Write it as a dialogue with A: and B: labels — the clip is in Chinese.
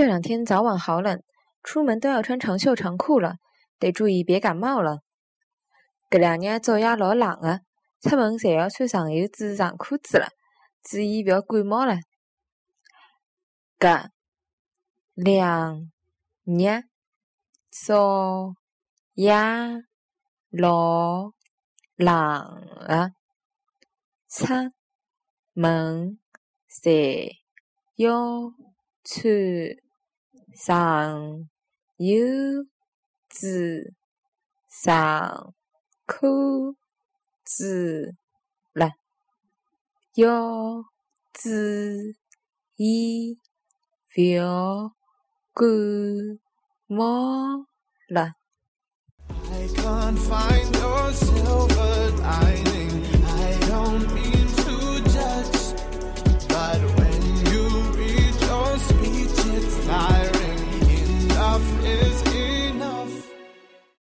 A: 这两天早晚好冷，出门都要穿长袖长裤了，得注意别感冒了。搿两日早夜老冷的，出门侪要穿长袖子、长裤子了，注意覅感冒了。搿两日早夜老冷的，出门侪要穿长袖子、上裤子了，要注意覅感冒了。
B: is